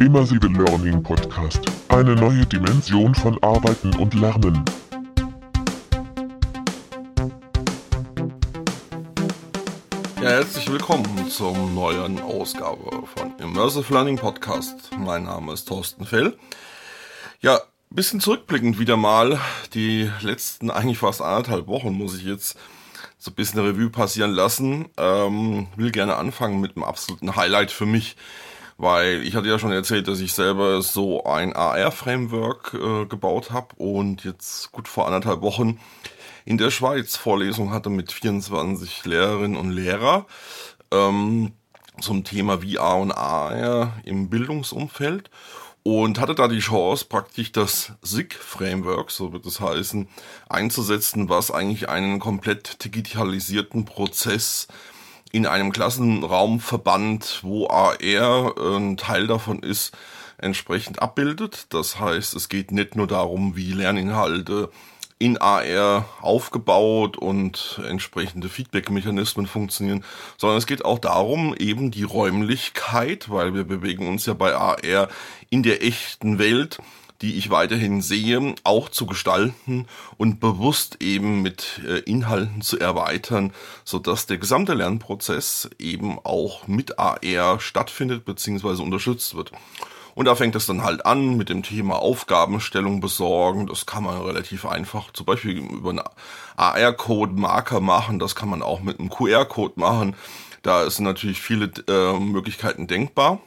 Immersive Learning Podcast. Eine neue Dimension von Arbeiten und Lernen. Ja, herzlich willkommen zur neuen Ausgabe von Immersive Learning Podcast. Mein Name ist Thorsten Fell. Ja, bisschen zurückblickend wieder mal. Die letzten eigentlich fast anderthalb Wochen muss ich jetzt so ein bisschen Revue passieren lassen. Ähm, will gerne anfangen mit einem absoluten Highlight für mich, weil ich hatte ja schon erzählt, dass ich selber so ein AR-Framework äh, gebaut habe und jetzt gut vor anderthalb Wochen in der Schweiz Vorlesung hatte mit 24 Lehrerinnen und Lehrer ähm, zum Thema VR und AR im Bildungsumfeld und hatte da die Chance, praktisch das SIG-Framework, so wird es heißen, einzusetzen, was eigentlich einen komplett digitalisierten Prozess in einem Klassenraumverband, wo AR ein Teil davon ist, entsprechend abbildet. Das heißt, es geht nicht nur darum, wie Lerninhalte in AR aufgebaut und entsprechende Feedback-Mechanismen funktionieren, sondern es geht auch darum, eben die Räumlichkeit, weil wir bewegen uns ja bei AR in der echten Welt, die ich weiterhin sehe, auch zu gestalten und bewusst eben mit äh, Inhalten zu erweitern, so dass der gesamte Lernprozess eben auch mit AR stattfindet bzw. unterstützt wird. Und da fängt es dann halt an mit dem Thema Aufgabenstellung besorgen. Das kann man relativ einfach zum Beispiel über einen AR-Code Marker machen. Das kann man auch mit einem QR-Code machen. Da sind natürlich viele äh, Möglichkeiten denkbar.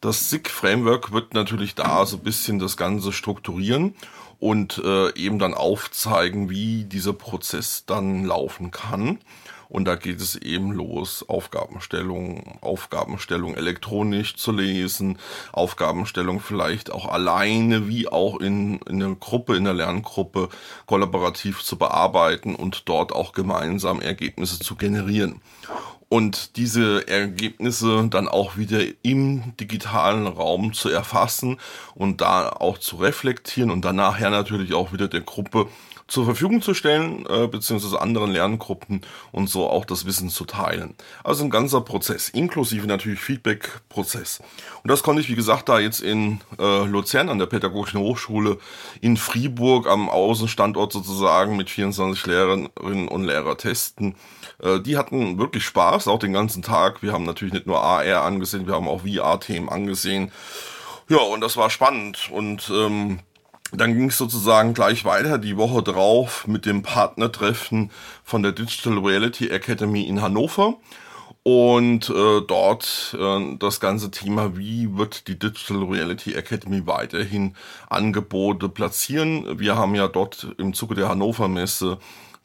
Das SIG-Framework wird natürlich da so ein bisschen das Ganze strukturieren und äh, eben dann aufzeigen, wie dieser Prozess dann laufen kann. Und da geht es eben los, Aufgabenstellung, Aufgabenstellung elektronisch zu lesen, Aufgabenstellung vielleicht auch alleine, wie auch in, in der Gruppe, in der Lerngruppe kollaborativ zu bearbeiten und dort auch gemeinsam Ergebnisse zu generieren und diese Ergebnisse dann auch wieder im digitalen Raum zu erfassen und da auch zu reflektieren und dann nachher natürlich auch wieder der Gruppe zur Verfügung zu stellen, äh, beziehungsweise anderen Lerngruppen und so auch das Wissen zu teilen. Also ein ganzer Prozess, inklusive natürlich Feedback-Prozess. Und das konnte ich, wie gesagt, da jetzt in äh, Luzern an der Pädagogischen Hochschule in Fribourg am Außenstandort sozusagen mit 24 Lehrerinnen und Lehrer testen. Äh, die hatten wirklich Spaß, auch den ganzen Tag. Wir haben natürlich nicht nur AR angesehen, wir haben auch VR-Themen angesehen. Ja, und das war spannend und ähm, dann ging es sozusagen gleich weiter die Woche drauf mit dem Partnertreffen von der Digital Reality Academy in Hannover. Und äh, dort äh, das ganze Thema, wie wird die Digital Reality Academy weiterhin Angebote platzieren. Wir haben ja dort im Zuge der Hannover Messe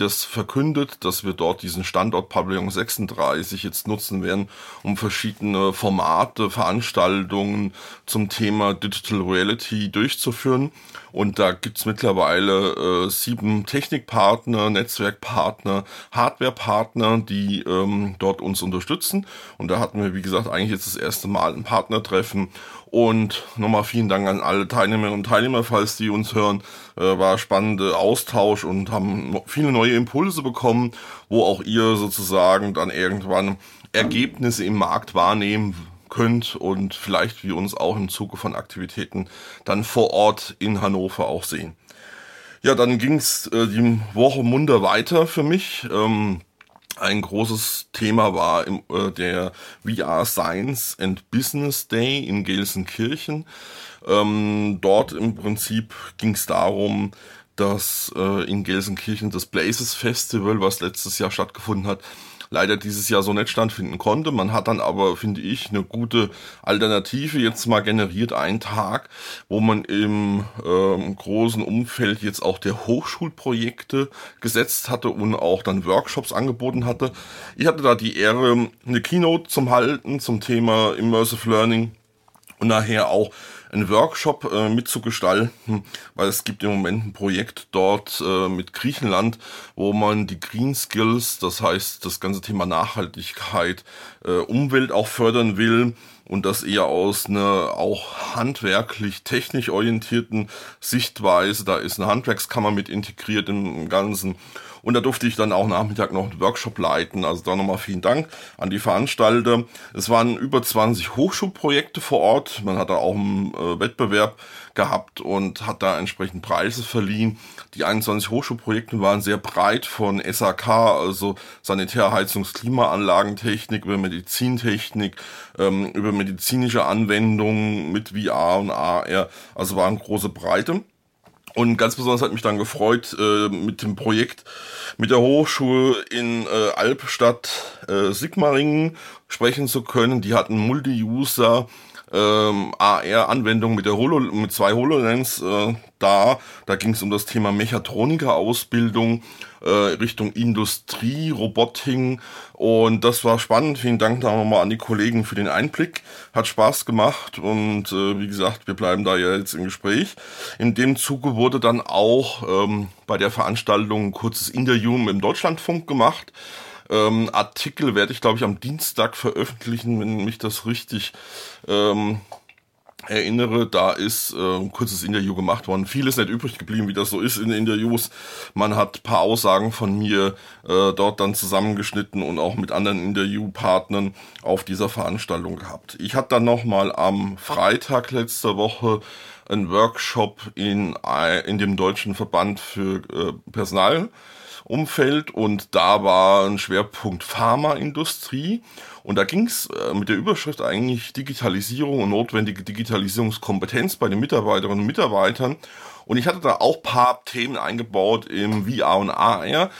das verkündet, dass wir dort diesen Standort Pavillon 36 jetzt nutzen werden, um verschiedene Formate, Veranstaltungen zum Thema Digital Reality durchzuführen. Und da gibt's mittlerweile äh, sieben Technikpartner, Netzwerkpartner, Hardwarepartner, die ähm, dort uns unterstützen. Und da hatten wir, wie gesagt, eigentlich jetzt das erste Mal ein Partnertreffen und nochmal vielen Dank an alle Teilnehmerinnen und Teilnehmer, falls die uns hören. Äh, war spannender Austausch und haben viele neue Impulse bekommen, wo auch ihr sozusagen dann irgendwann Ergebnisse im Markt wahrnehmen könnt und vielleicht wir uns auch im Zuge von Aktivitäten dann vor Ort in Hannover auch sehen. Ja, dann ging's äh, die Woche munter weiter für mich. Ähm, ein großes Thema war im, äh, der VR Science and Business Day in Gelsenkirchen. Ähm, dort im Prinzip ging es darum, dass äh, in Gelsenkirchen das Blazes Festival, was letztes Jahr stattgefunden hat, leider dieses Jahr so nicht stattfinden konnte. Man hat dann aber, finde ich, eine gute Alternative jetzt mal generiert, einen Tag, wo man im ähm, großen Umfeld jetzt auch der Hochschulprojekte gesetzt hatte und auch dann Workshops angeboten hatte. Ich hatte da die Ehre, eine Keynote zum Halten zum Thema Immersive Learning und nachher auch einen Workshop äh, mitzugestalten, weil es gibt im Moment ein Projekt dort äh, mit Griechenland, wo man die Green Skills, das heißt das ganze Thema Nachhaltigkeit, äh, Umwelt auch fördern will und das eher aus einer auch handwerklich technisch orientierten Sichtweise. Da ist eine Handwerkskammer mit integriert im Ganzen Und da durfte ich dann auch Nachmittag noch einen Workshop leiten. Also da nochmal vielen Dank an die Veranstalter. Es waren über 20 Hochschulprojekte vor Ort. Man hat da auch einen äh, Wettbewerb gehabt und hat da entsprechend Preise verliehen. Die 21 Hochschulprojekte waren sehr breit von SAK, also Sanitär, Heizungs, Klimaanlagentechnik, über Medizintechnik, ähm, über medizinische Anwendungen mit VR und AR. Also war eine große Breite. Und ganz besonders hat mich dann gefreut, äh, mit dem Projekt mit der Hochschule in äh, Albstadt äh, Sigmaringen sprechen zu können. Die hatten Multi-User ähm, AR-Anwendung mit der Holo, mit zwei HoloLens äh, da. Da ging es um das Thema Mechatroniker-Ausbildung äh, Richtung Industrie, Roboting und das war spannend. Vielen Dank da nochmal an die Kollegen für den Einblick. Hat Spaß gemacht und äh, wie gesagt, wir bleiben da ja jetzt im Gespräch. In dem Zuge wurde dann auch ähm, bei der Veranstaltung ein kurzes Interview im Deutschlandfunk gemacht. Ähm, Artikel werde ich, glaube ich, am Dienstag veröffentlichen, wenn mich das richtig ähm, erinnere, da ist äh, ein kurzes Interview gemacht worden. Viel ist nicht übrig geblieben, wie das so ist in Interviews. Man hat paar Aussagen von mir äh, dort dann zusammengeschnitten und auch mit anderen Interviewpartnern auf dieser Veranstaltung gehabt. Ich hatte dann nochmal am Freitag letzter Woche einen Workshop in, in dem Deutschen Verband für äh, Personal Umfeld und da war ein Schwerpunkt Pharmaindustrie. Und da ging es äh, mit der Überschrift eigentlich Digitalisierung und notwendige Digitalisierungskompetenz bei den Mitarbeiterinnen und Mitarbeitern. Und ich hatte da auch paar Themen eingebaut im VR und AR,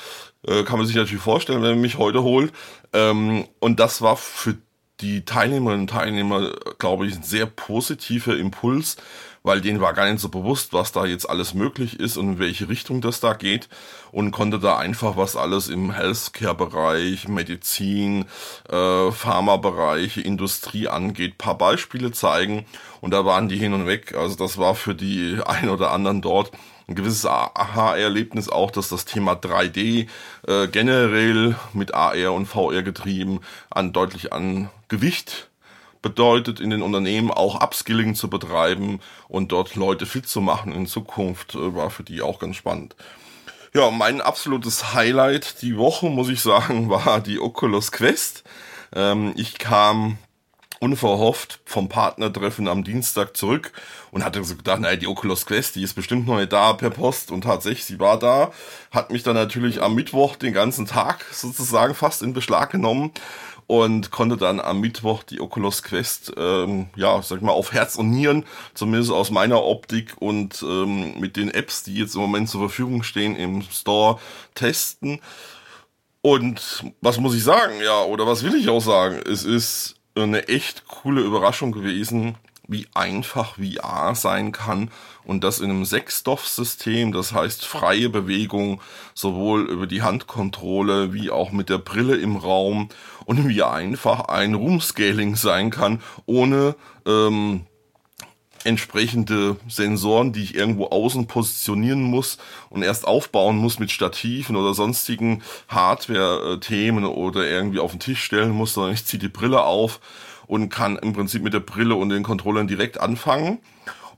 äh, kann man sich natürlich vorstellen, wenn man mich heute holt. Ähm, und das war für die Teilnehmerinnen und Teilnehmer, glaube ich, ein sehr positiver Impuls, weil denen war gar nicht so bewusst, was da jetzt alles möglich ist und in welche Richtung das da geht und konnte da einfach was alles im Healthcare-Bereich, Medizin, äh, Pharma-Bereich, Industrie angeht, paar Beispiele zeigen und da waren die hin und weg. Also das war für die ein oder anderen dort ein gewisses Aha-Erlebnis auch, dass das Thema 3D äh, generell mit AR und VR getrieben an deutlich an Gewicht bedeutet, in den Unternehmen auch Upskilling zu betreiben und dort Leute fit zu machen in Zukunft, äh, war für die auch ganz spannend. Ja, mein absolutes Highlight die Woche, muss ich sagen, war die Oculus Quest. Ähm, ich kam unverhofft vom Partnertreffen am Dienstag zurück und hatte so gedacht, naja, die Oculus Quest, die ist bestimmt noch nicht da per Post und tatsächlich, sie war da, hat mich dann natürlich am Mittwoch den ganzen Tag sozusagen fast in Beschlag genommen und konnte dann am Mittwoch die Oculus Quest, ähm, ja, sag ich mal, auf Herz und Nieren, zumindest aus meiner Optik und ähm, mit den Apps, die jetzt im Moment zur Verfügung stehen im Store, testen. Und was muss ich sagen, ja, oder was will ich auch sagen? Es ist eine echt coole Überraschung gewesen, wie einfach VR sein kann und das in einem Sechsstoff-System, das heißt freie Bewegung, sowohl über die Handkontrolle wie auch mit der Brille im Raum und wie einfach ein Room-Scaling sein kann, ohne ähm, entsprechende Sensoren, die ich irgendwo außen positionieren muss und erst aufbauen muss mit Stativen oder sonstigen Hardware-Themen oder irgendwie auf den Tisch stellen muss, sondern ich ziehe die Brille auf und kann im Prinzip mit der Brille und den Controllern direkt anfangen.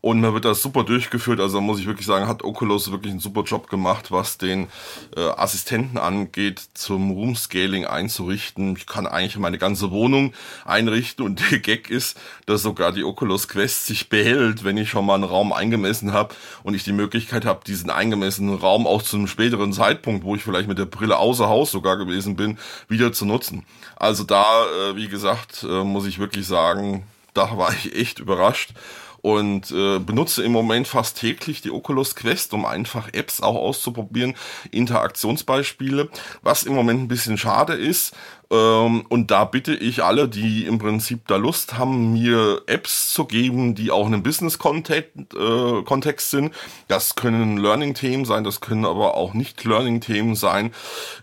Und man wird das super durchgeführt. Also muss ich wirklich sagen, hat Oculus wirklich einen super Job gemacht, was den äh, Assistenten angeht, zum Room Scaling einzurichten. Ich kann eigentlich meine ganze Wohnung einrichten und der Gag ist, dass sogar die Oculus Quest sich behält, wenn ich schon mal einen Raum eingemessen habe und ich die Möglichkeit habe, diesen eingemessenen Raum auch zu einem späteren Zeitpunkt, wo ich vielleicht mit der Brille außer Haus sogar gewesen bin, wieder zu nutzen. Also da, äh, wie gesagt, äh, muss ich wirklich sagen, da war ich echt überrascht und äh, benutze im Moment fast täglich die Oculus Quest, um einfach Apps auch auszuprobieren, Interaktionsbeispiele, was im Moment ein bisschen schade ist, ähm, und da bitte ich alle, die im Prinzip da Lust haben, mir Apps zu geben, die auch in einem Business-Kontext äh, sind. Das können Learning-Themen sein, das können aber auch nicht Learning-Themen sein.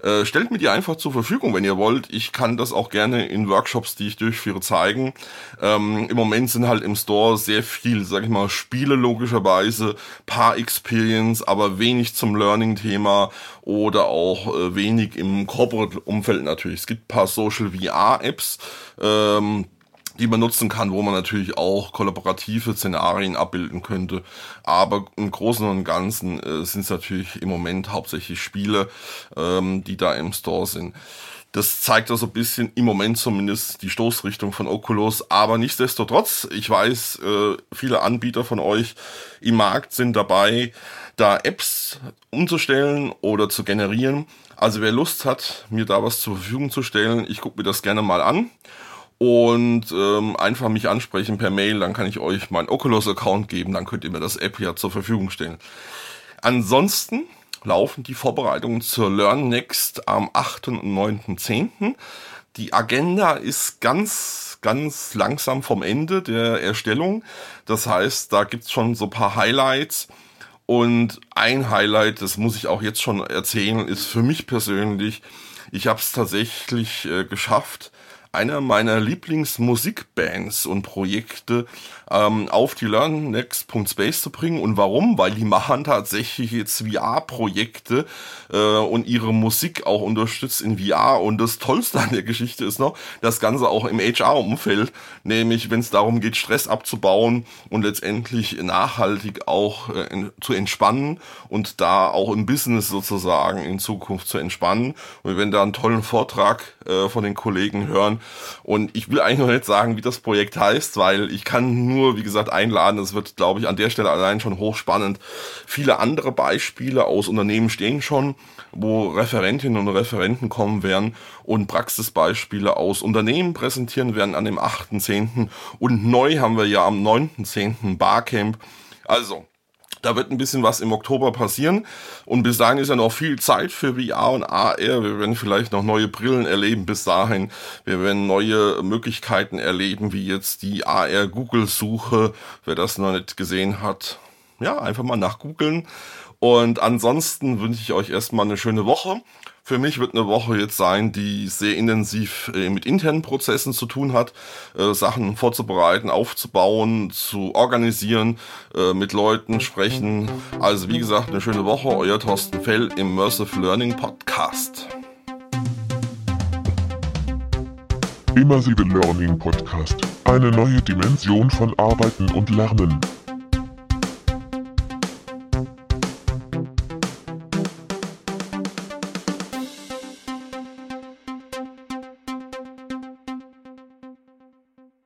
Äh, stellt mir die einfach zur Verfügung, wenn ihr wollt. Ich kann das auch gerne in Workshops, die ich durchführe, zeigen. Ähm, Im Moment sind halt im Store sehr viel, sag ich mal, Spiele logischerweise, paar Experience, aber wenig zum Learning-Thema oder auch äh, wenig im Corporate-Umfeld natürlich. Es gibt paar Social VR-Apps, ähm, die man nutzen kann, wo man natürlich auch kollaborative Szenarien abbilden könnte. Aber im Großen und Ganzen äh, sind es natürlich im Moment hauptsächlich Spiele, ähm, die da im Store sind. Das zeigt also ein bisschen im Moment zumindest die Stoßrichtung von Oculus. Aber nichtsdestotrotz, ich weiß, äh, viele Anbieter von euch im Markt sind dabei, da Apps umzustellen oder zu generieren. Also wer Lust hat, mir da was zur Verfügung zu stellen, ich gucke mir das gerne mal an und ähm, einfach mich ansprechen per Mail, dann kann ich euch meinen Oculus-Account geben, dann könnt ihr mir das App ja zur Verfügung stellen. Ansonsten laufen die Vorbereitungen zur Learn Next am 8. und 9.10. Die Agenda ist ganz, ganz langsam vom Ende der Erstellung. Das heißt, da gibt's schon so paar Highlights. Und ein Highlight, das muss ich auch jetzt schon erzählen, ist für mich persönlich, ich habe es tatsächlich äh, geschafft, einer meiner Lieblingsmusikbands und Projekte ähm, auf die LearnNext.space zu bringen. Und warum? Weil die machen tatsächlich jetzt VR-Projekte äh, und ihre Musik auch unterstützt in VR. Und das Tollste an der Geschichte ist noch, das Ganze auch im HR-Umfeld, nämlich wenn es darum geht, Stress abzubauen und letztendlich nachhaltig auch äh, in, zu entspannen und da auch im Business sozusagen in Zukunft zu entspannen. Und wenn da einen tollen Vortrag äh, von den Kollegen hören. Und ich will eigentlich noch nicht sagen, wie das Projekt heißt, weil ich kann nur wie gesagt, einladen. Es wird, glaube ich, an der Stelle allein schon hochspannend. Viele andere Beispiele aus Unternehmen stehen schon, wo Referentinnen und Referenten kommen werden und Praxisbeispiele aus Unternehmen präsentieren werden an dem 8.10. Und neu haben wir ja am 9.10. Barcamp. Also, da wird ein bisschen was im Oktober passieren. Und bis dahin ist ja noch viel Zeit für VR und AR. Wir werden vielleicht noch neue Brillen erleben bis dahin. Wir werden neue Möglichkeiten erleben, wie jetzt die AR-Google-Suche. Wer das noch nicht gesehen hat, ja, einfach mal nachgoogeln. Und ansonsten wünsche ich euch erstmal eine schöne Woche. Für mich wird eine Woche jetzt sein, die sehr intensiv äh, mit internen Prozessen zu tun hat, äh, Sachen vorzubereiten, aufzubauen, zu organisieren, äh, mit Leuten sprechen. Also wie gesagt, eine schöne Woche. Euer Thorsten Fell im Immersive Learning Podcast. Immersive Learning Podcast. Eine neue Dimension von Arbeiten und Lernen.